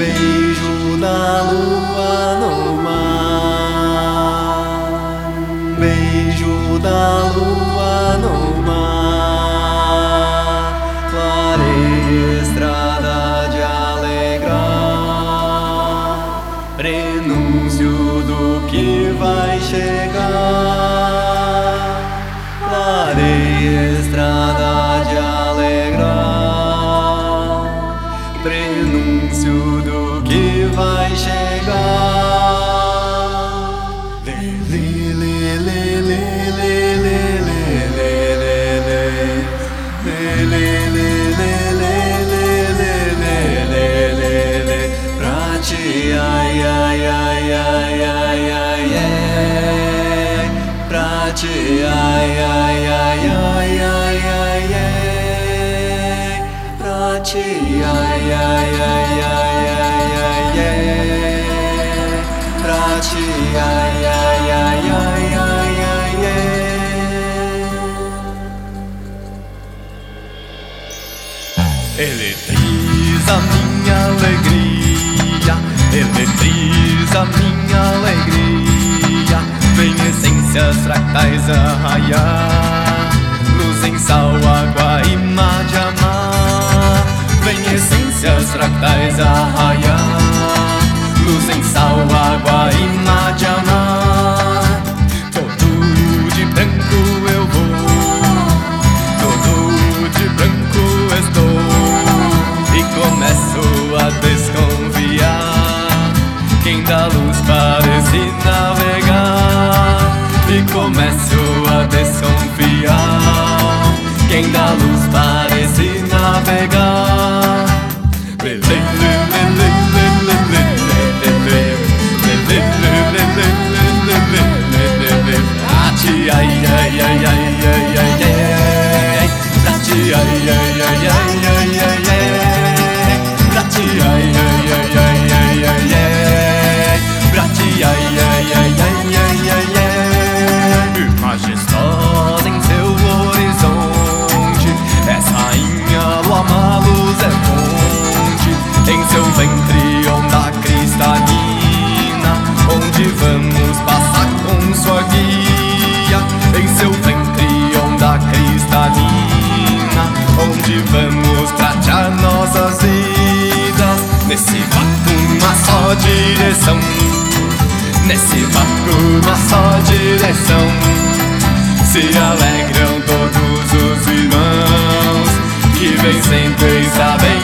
beijo na lua. noite. Ai, ai, ai, ai, ai, ai, ai, pra ti. Ai, ai, ai, ai, ai, ai, ai, pra ti. Ai, ai, ai, ai, ai, ai, ai. Eletriza minha alegria, eletriza minha alegria. Vem essências fractais a raiar. Luz em sal, água e mar de amar. Vem essências fractais a raiar. Luz em sal, água e mar de amar. Todo de branco eu vou. Todo de branco estou. E começo a desconfiar. Quem dá luz parecida ay, ay. barco uma só direção. Nesse barco uma só direção. Se alegram todos os irmãos que vêm sempre e sabem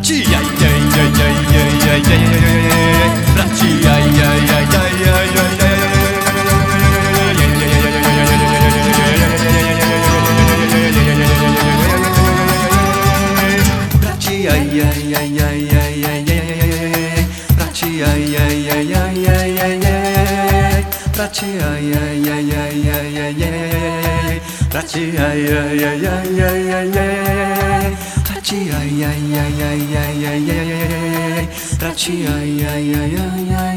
Braci, jaj, jaj, jaj, jaj, jaj, jaj, jaj, jaj, jaj, jaj, braci, jaj, jaj, jaj, jaj, jaj, jaj, jaj, Braci, jaj, jaj, jaj, jaj, jaj, jaj, jaj, jaj, braci, jaj, jaj, jaj, jaj, jaj, jaj, jaj, jaj, Raci ay ay ay ay ay ay ay ay ay ay ay ay ay ay ay